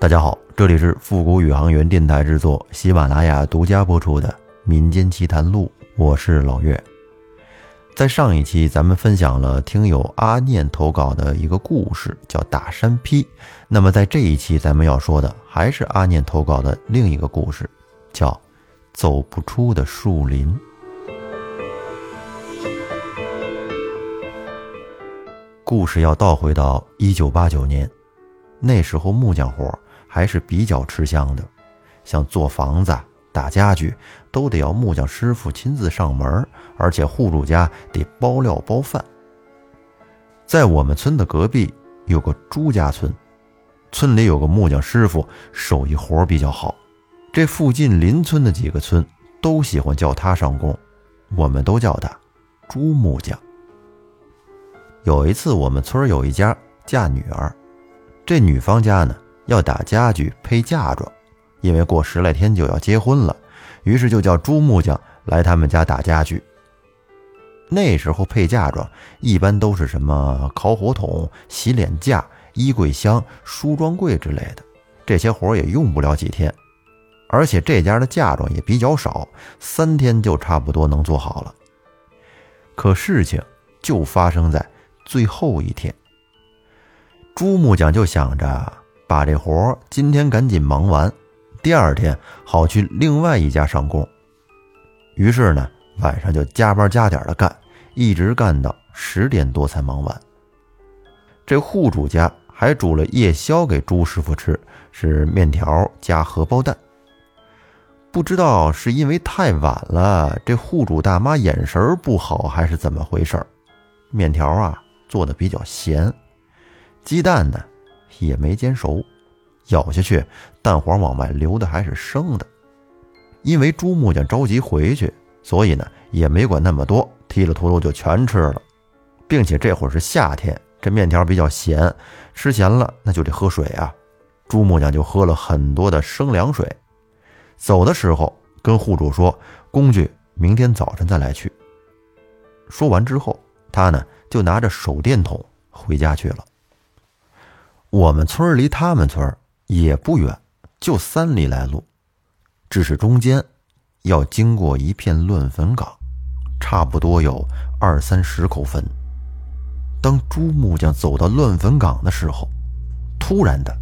大家好，这里是复古宇航员电台制作，喜马拉雅独家播出的《民间奇谈录》，我是老岳。在上一期，咱们分享了听友阿念投稿的一个故事，叫大山劈。那么在这一期，咱们要说的还是阿念投稿的另一个故事，叫走不出的树林。故事要倒回到一九八九年，那时候木匠活儿还是比较吃香的，像做房子、打家具，都得要木匠师傅亲自上门，而且户主家得包料包饭。在我们村的隔壁有个朱家村，村里有个木匠师傅，手艺活比较好，这附近邻村的几个村都喜欢叫他上工，我们都叫他朱木匠。有一次，我们村有一家嫁女儿，这女方家呢要打家具、配嫁妆，因为过十来天就要结婚了，于是就叫朱木匠来他们家打家具。那时候配嫁妆一般都是什么烤火筒、洗脸架、衣柜箱、梳妆柜之类的，这些活也用不了几天，而且这家的嫁妆也比较少，三天就差不多能做好了。可事情就发生在。最后一天，朱木匠就想着把这活今天赶紧忙完，第二天好去另外一家上工。于是呢，晚上就加班加点的干，一直干到十点多才忙完。这户主家还煮了夜宵给朱师傅吃，是面条加荷包蛋。不知道是因为太晚了，这户主大妈眼神不好，还是怎么回事面条啊。做的比较咸，鸡蛋呢也没煎熟，咬下去蛋黄往外流的还是生的。因为朱木匠着急回去，所以呢也没管那么多，剔了秃噜就全吃了，并且这会儿是夏天，这面条比较咸，吃咸了那就得喝水啊。朱木匠就喝了很多的生凉水，走的时候跟户主说：“工具明天早晨再来取。”说完之后，他呢。就拿着手电筒回家去了。我们村离他们村也不远，就三里来路，只是中间要经过一片乱坟岗，差不多有二三十口坟。当朱木匠走到乱坟岗的时候，突然的，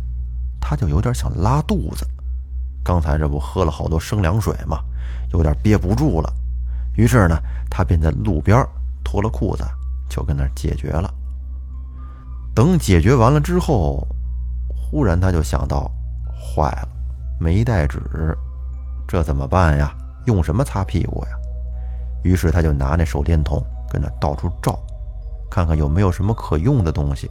他就有点想拉肚子。刚才这不喝了好多生凉水吗？有点憋不住了。于是呢，他便在路边脱了裤子。就跟那解决了。等解决完了之后，忽然他就想到，坏了，没带纸，这怎么办呀？用什么擦屁股呀？于是他就拿那手电筒跟那到处照，看看有没有什么可用的东西。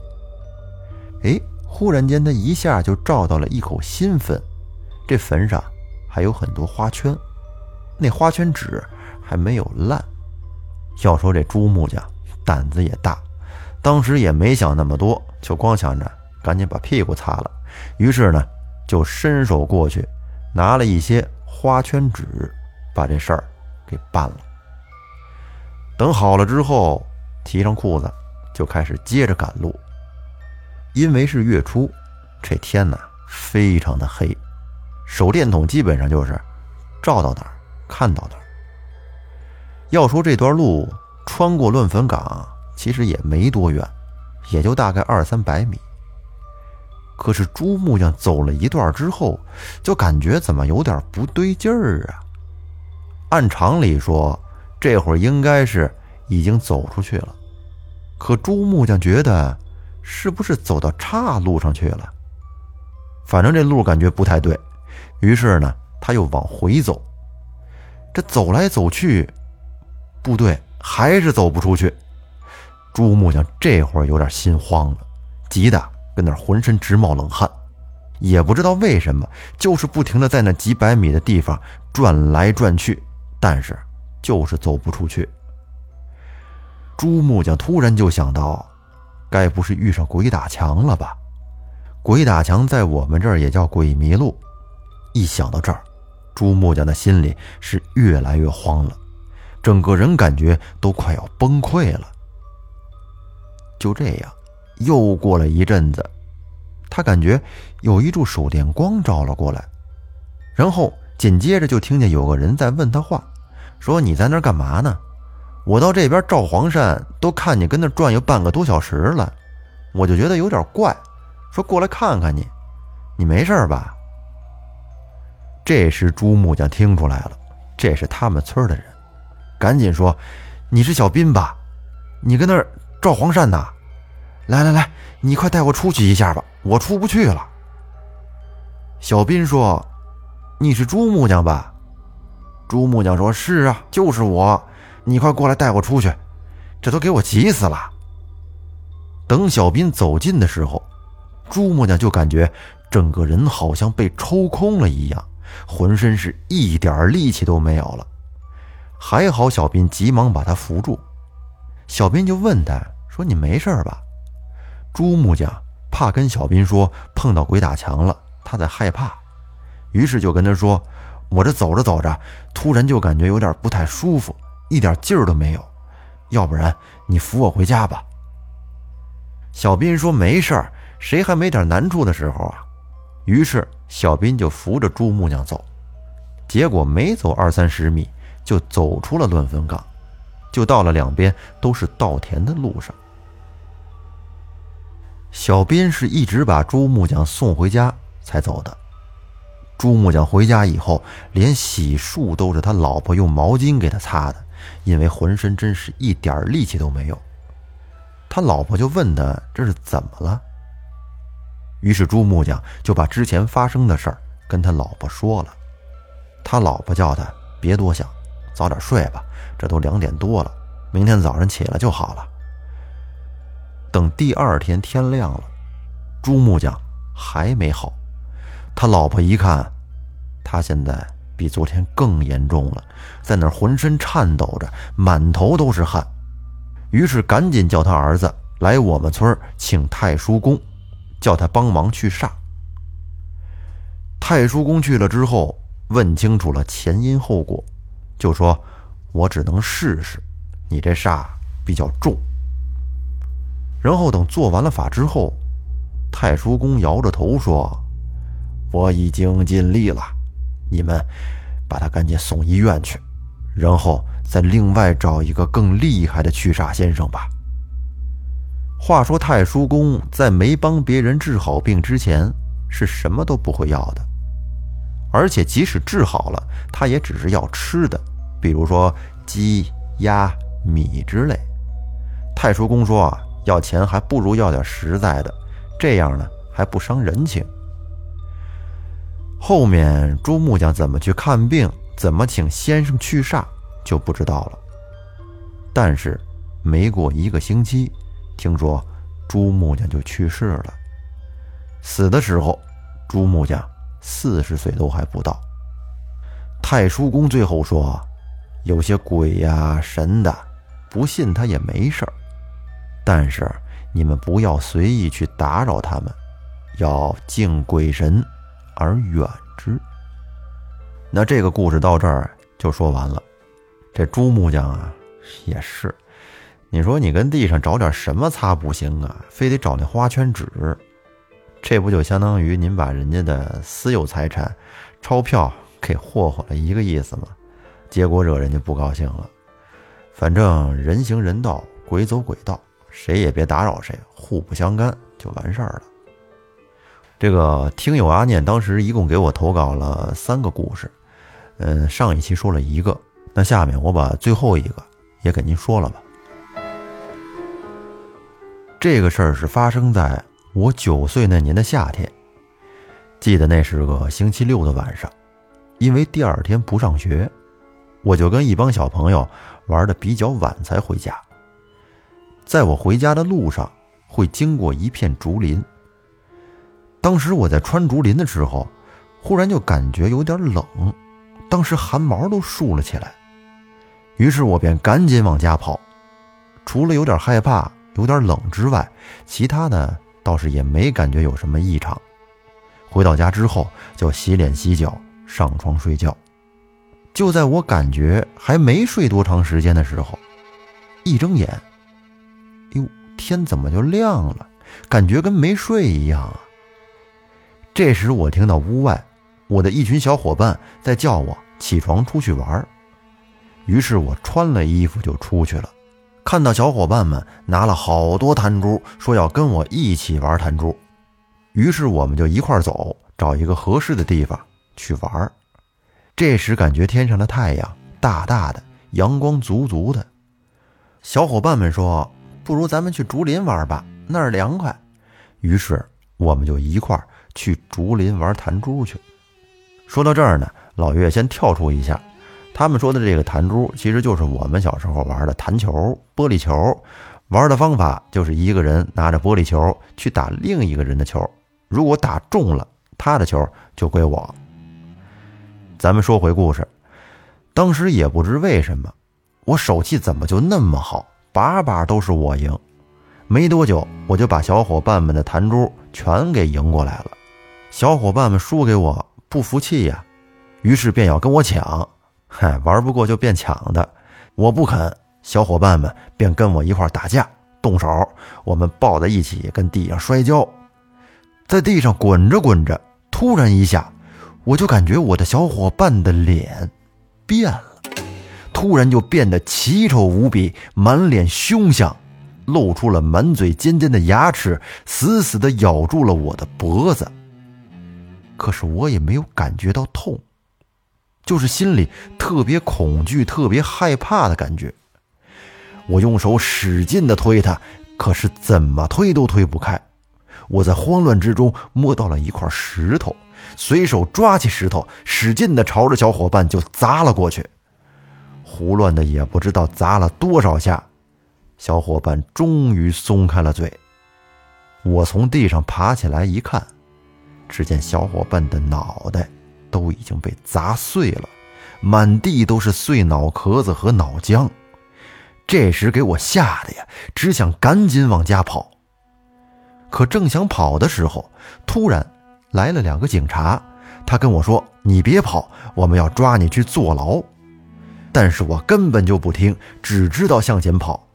哎，忽然间他一下就照到了一口新坟，这坟上还有很多花圈，那花圈纸还没有烂。要说这朱木匠。胆子也大，当时也没想那么多，就光想着赶紧把屁股擦了。于是呢，就伸手过去，拿了一些花圈纸，把这事儿给办了。等好了之后，提上裤子，就开始接着赶路。因为是月初，这天呢非常的黑，手电筒基本上就是照到哪儿看到哪儿。要说这段路。穿过乱坟岗，其实也没多远，也就大概二三百米。可是朱木匠走了一段之后，就感觉怎么有点不对劲儿啊？按常理说，这会儿应该是已经走出去了，可朱木匠觉得是不是走到岔路上去了？反正这路感觉不太对，于是呢，他又往回走。这走来走去，不对。还是走不出去，朱木匠这会儿有点心慌了，急得跟那浑身直冒冷汗，也不知道为什么，就是不停的在那几百米的地方转来转去，但是就是走不出去。朱木匠突然就想到，该不是遇上鬼打墙了吧？鬼打墙在我们这儿也叫鬼迷路。一想到这儿，朱木匠的心里是越来越慌了。整个人感觉都快要崩溃了。就这样，又过了一阵子，他感觉有一柱手电光照了过来，然后紧接着就听见有个人在问他话，说：“你在那儿干嘛呢？我到这边照黄鳝，都看你跟那转悠半个多小时了，我就觉得有点怪，说过来看看你，你没事吧？”这时朱木匠听出来了，这是他们村的人，赶紧说：“你是小斌吧？你跟那儿赵黄鳝呐？来来来，你快带我出去一下吧，我出不去了。”小斌说：“你是朱木匠吧？”朱木匠说：“是啊，就是我。你快过来带我出去，这都给我急死了。”等小斌走近的时候，朱木匠就感觉整个人好像被抽空了一样。浑身是一点力气都没有了，还好小斌急忙把他扶住。小斌就问他说：“你没事吧？”朱木匠怕跟小斌说碰到鬼打墙了，他在害怕，于是就跟他说：“我这走着走着，突然就感觉有点不太舒服，一点劲儿都没有，要不然你扶我回家吧。”小斌说：“没事儿，谁还没点难处的时候啊？”于是小斌就扶着朱木匠走，结果没走二三十米，就走出了乱坟岗，就到了两边都是稻田的路上。小斌是一直把朱木匠送回家才走的。朱木匠回家以后，连洗漱都是他老婆用毛巾给他擦的，因为浑身真是一点力气都没有。他老婆就问他这是怎么了。于是朱木匠就把之前发生的事儿跟他老婆说了，他老婆叫他别多想，早点睡吧，这都两点多了，明天早上起来就好了。等第二天天亮了，朱木匠还没好，他老婆一看，他现在比昨天更严重了，在那浑身颤抖着，满头都是汗，于是赶紧叫他儿子来我们村请太叔公。叫他帮忙去煞。太叔公去了之后，问清楚了前因后果，就说：“我只能试试，你这煞比较重。”然后等做完了法之后，太叔公摇着头说：“我已经尽力了，你们把他赶紧送医院去，然后再另外找一个更厉害的驱煞先生吧。”话说太叔公在没帮别人治好病之前，是什么都不会要的，而且即使治好了，他也只是要吃的，比如说鸡、鸭、米之类。太叔公说啊，要钱还不如要点实在的，这样呢还不伤人情。后面朱木匠怎么去看病，怎么请先生去煞，就不知道了。但是没过一个星期。听说朱木匠就去世了，死的时候，朱木匠四十岁都还不到。太叔公最后说：“有些鬼呀神的，不信他也没事儿，但是你们不要随意去打扰他们，要敬鬼神而远之。”那这个故事到这儿就说完了。这朱木匠啊，也是。你说你跟地上找点什么擦不行啊？非得找那花圈纸，这不就相当于您把人家的私有财产、钞票给霍霍了一个意思吗？结果惹人家不高兴了。反正人行人道，鬼走鬼道，谁也别打扰谁，互不相干就完事儿了。这个听友阿念当时一共给我投稿了三个故事，嗯，上一期说了一个，那下面我把最后一个也给您说了吧。这个事儿是发生在我九岁那年的夏天，记得那是个星期六的晚上，因为第二天不上学，我就跟一帮小朋友玩的比较晚才回家。在我回家的路上，会经过一片竹林。当时我在穿竹林的时候，忽然就感觉有点冷，当时汗毛都竖了起来，于是我便赶紧往家跑，除了有点害怕。有点冷之外，其他的倒是也没感觉有什么异常。回到家之后，就洗脸洗脚，上床睡觉。就在我感觉还没睡多长时间的时候，一睁眼，哟，天怎么就亮了？感觉跟没睡一样啊！这时我听到屋外我的一群小伙伴在叫我起床出去玩，于是我穿了衣服就出去了。看到小伙伴们拿了好多弹珠，说要跟我一起玩弹珠，于是我们就一块走，找一个合适的地方去玩。这时感觉天上的太阳大大的，阳光足足的。小伙伴们说：“不如咱们去竹林玩吧，那儿凉快。”于是我们就一块儿去竹林玩弹珠去。说到这儿呢，老岳先跳出一下。他们说的这个弹珠，其实就是我们小时候玩的弹球、玻璃球。玩的方法就是一个人拿着玻璃球去打另一个人的球，如果打中了他的球，就归我。咱们说回故事，当时也不知为什么，我手气怎么就那么好，把把都是我赢。没多久，我就把小伙伴们的弹珠全给赢过来了。小伙伴们输给我不服气呀，于是便要跟我抢。嗨，玩不过就变抢的，我不肯，小伙伴们便跟我一块打架，动手，我们抱在一起，跟地上摔跤，在地上滚着滚着，突然一下，我就感觉我的小伙伴的脸变了，突然就变得奇丑无比，满脸凶相，露出了满嘴尖尖的牙齿，死死地咬住了我的脖子。可是我也没有感觉到痛。就是心里特别恐惧、特别害怕的感觉。我用手使劲的推他，可是怎么推都推不开。我在慌乱之中摸到了一块石头，随手抓起石头，使劲的朝着小伙伴就砸了过去。胡乱的也不知道砸了多少下，小伙伴终于松开了嘴。我从地上爬起来一看，只见小伙伴的脑袋。都已经被砸碎了，满地都是碎脑壳子和脑浆。这时给我吓得呀，只想赶紧往家跑。可正想跑的时候，突然来了两个警察。他跟我说：“你别跑，我们要抓你去坐牢。”但是我根本就不听，只知道向前跑。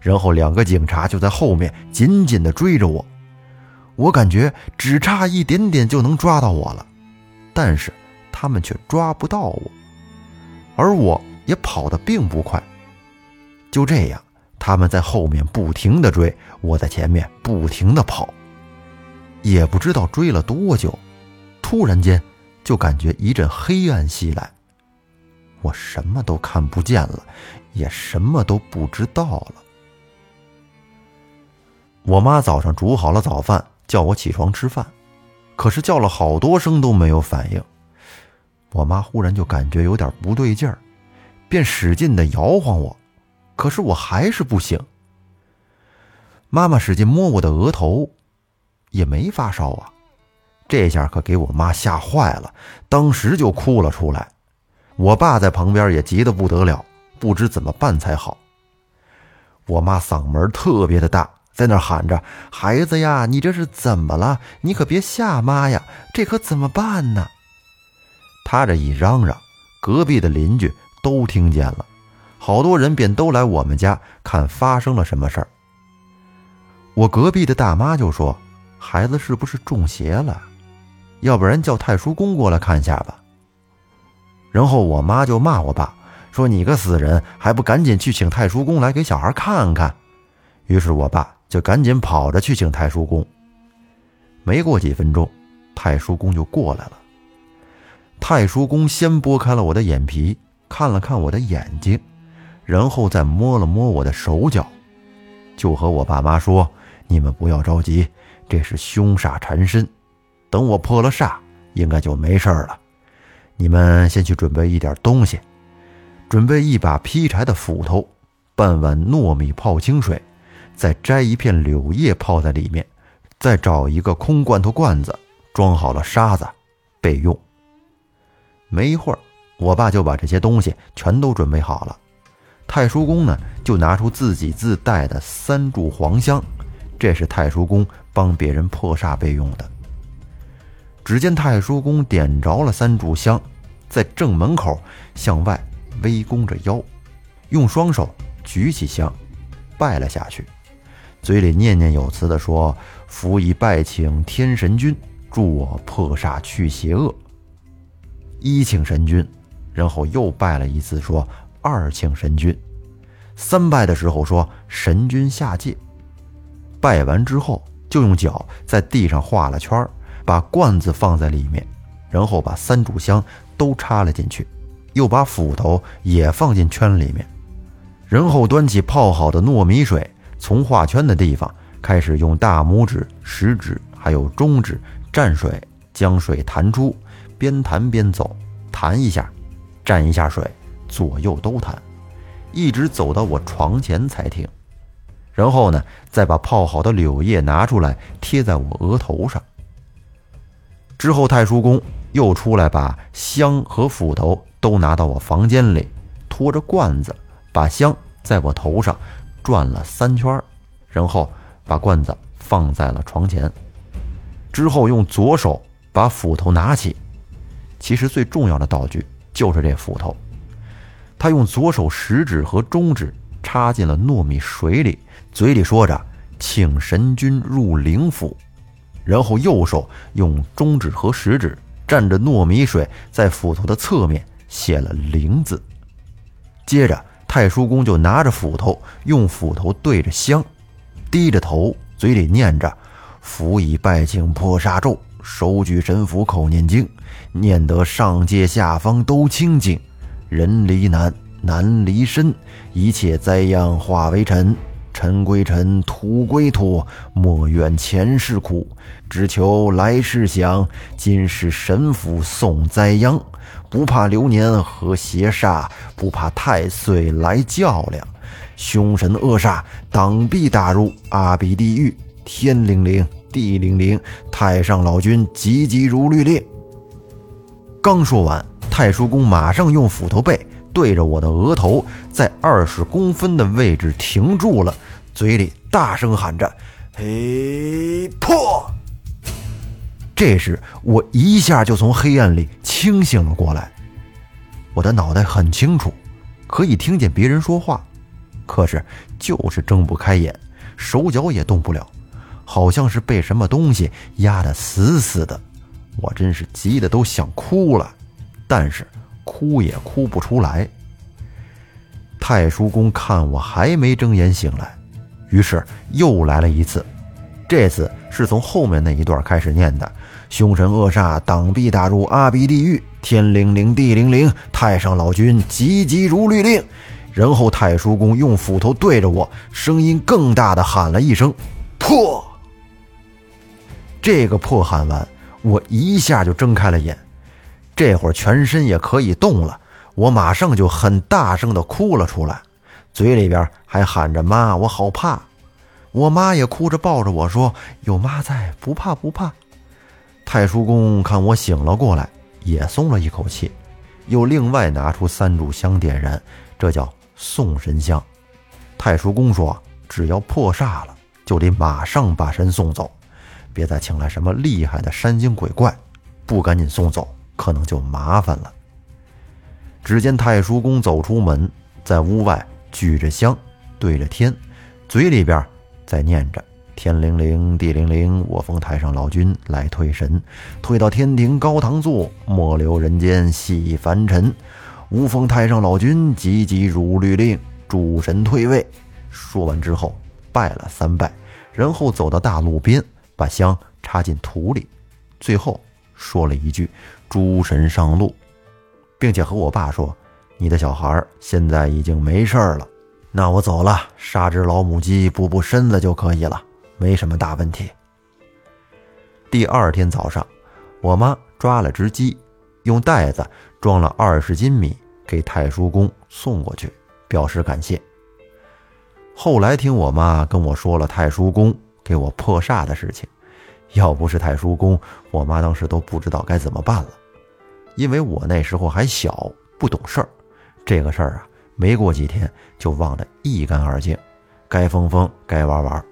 然后两个警察就在后面紧紧地追着我。我感觉只差一点点就能抓到我了。但是他们却抓不到我，而我也跑得并不快。就这样，他们在后面不停地追，我在前面不停地跑。也不知道追了多久，突然间就感觉一阵黑暗袭来，我什么都看不见了，也什么都不知道了。我妈早上煮好了早饭，叫我起床吃饭。可是叫了好多声都没有反应，我妈忽然就感觉有点不对劲儿，便使劲的摇晃我，可是我还是不醒。妈妈使劲摸我的额头，也没发烧啊，这下可给我妈吓坏了，当时就哭了出来。我爸在旁边也急得不得了，不知怎么办才好。我妈嗓门特别的大。在那喊着：“孩子呀，你这是怎么了？你可别吓妈呀！这可怎么办呢？”他这一嚷嚷，隔壁的邻居都听见了，好多人便都来我们家看发生了什么事儿。我隔壁的大妈就说：“孩子是不是中邪了？要不然叫太叔公过来看一下吧。”然后我妈就骂我爸说：“你个死人，还不赶紧去请太叔公来给小孩看看？”于是我爸。就赶紧跑着去请太叔公。没过几分钟，太叔公就过来了。太叔公先拨开了我的眼皮，看了看我的眼睛，然后再摸了摸我的手脚，就和我爸妈说：“你们不要着急，这是凶煞缠身，等我破了煞，应该就没事了。你们先去准备一点东西，准备一把劈柴的斧头，半碗糯米泡清水。”再摘一片柳叶泡在里面，再找一个空罐头罐子装好了沙子，备用。没一会儿，我爸就把这些东西全都准备好了。太叔公呢，就拿出自己自带的三炷黄香，这是太叔公帮别人破煞备用的。只见太叔公点着了三炷香，在正门口向外微弓着腰，用双手举起香，拜了下去。嘴里念念有词地说：“福以拜请天神君，助我破煞去邪恶。一请神君，然后又拜了一次，说二请神君。三拜的时候说神君下界。拜完之后，就用脚在地上画了圈，把罐子放在里面，然后把三炷香都插了进去，又把斧头也放进圈里面，然后端起泡好的糯米水，从画圈的地方开始用大拇指、食指还有中指蘸水，将水弹出，边弹边走，弹一下，蘸一下水，左右都弹，一直走到我床前才停。然后呢，再把泡好的柳叶拿出来贴在我额头上。之后，太叔公又出来，把香和斧头都拿到我房间里，拖着罐子，把香在我头上转了三圈，然后把罐子放在了床前。之后用左手把斧头拿起，其实最重要的道具就是这斧头。他用左手食指和中指插进了糯米水里。嘴里说着“请神君入灵府”，然后右手用中指和食指蘸着糯米水，在斧头的侧面写了“灵”字。接着，太叔公就拿着斧头，用斧头对着香，低着头，嘴里念着“辅以拜请破煞咒，手举神符口念经，念得上界下方都清净，人离难，难离身，一切灾殃化为尘。”尘归尘，土归土，莫怨前世苦，只求来世享。今世神府送灾殃，不怕流年和邪煞，不怕太岁来较量。凶神恶煞挡必打入阿鼻地狱，天灵灵，地灵灵，太上老君急急如律令。刚说完，太叔公马上用斧头背对着我的额头，在二十公分的位置停住了。嘴里大声喊着：“嘿，破！”这时我一下就从黑暗里清醒了过来。我的脑袋很清楚，可以听见别人说话，可是就是睁不开眼，手脚也动不了，好像是被什么东西压得死死的。我真是急得都想哭了，但是哭也哭不出来。太叔公看我还没睁眼醒来。于是又来了一次，这次是从后面那一段开始念的：“凶神恶煞挡必打入阿鼻地狱，天灵灵地灵灵，太上老君急急如律令。”然后太叔公用斧头对着我，声音更大的喊了一声：“破！”这个破喊完，我一下就睁开了眼，这会儿全身也可以动了，我马上就很大声的哭了出来。嘴里边还喊着“妈，我好怕”，我妈也哭着抱着我说：“有妈在，不怕不怕。”太叔公看我醒了过来，也松了一口气，又另外拿出三炷香点燃，这叫送神香。太叔公说：“只要破煞了，就得马上把神送走，别再请来什么厉害的山精鬼怪，不赶紧送走，可能就麻烦了。”只见太叔公走出门，在屋外。举着香，对着天，嘴里边在念着“天灵灵，地灵灵，我奉太上老君来退神，退到天庭高堂坐，莫留人间戏凡尘。吾奉太上老君急急如律令，诸神退位。”说完之后，拜了三拜，然后走到大路边，把香插进土里，最后说了一句：“诸神上路，并且和我爸说。”你的小孩现在已经没事了，那我走了，杀只老母鸡补补身子就可以了，没什么大问题。第二天早上，我妈抓了只鸡，用袋子装了二十斤米给太叔公送过去，表示感谢。后来听我妈跟我说了太叔公给我破煞的事情，要不是太叔公，我妈当时都不知道该怎么办了，因为我那时候还小，不懂事儿。这个事儿啊，没过几天就忘得一干二净，该疯疯，该玩玩。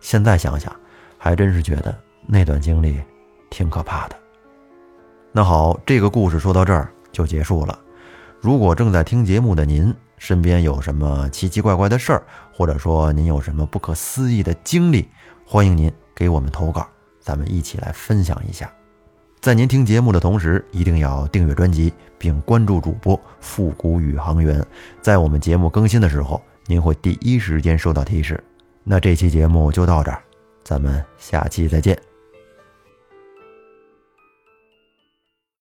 现在想想，还真是觉得那段经历挺可怕的。那好，这个故事说到这儿就结束了。如果正在听节目的您身边有什么奇奇怪怪的事儿，或者说您有什么不可思议的经历，欢迎您给我们投稿，咱们一起来分享一下。在您听节目的同时，一定要订阅专辑并关注主播复古宇航员，在我们节目更新的时候，您会第一时间收到提示。那这期节目就到这儿，咱们下期再见。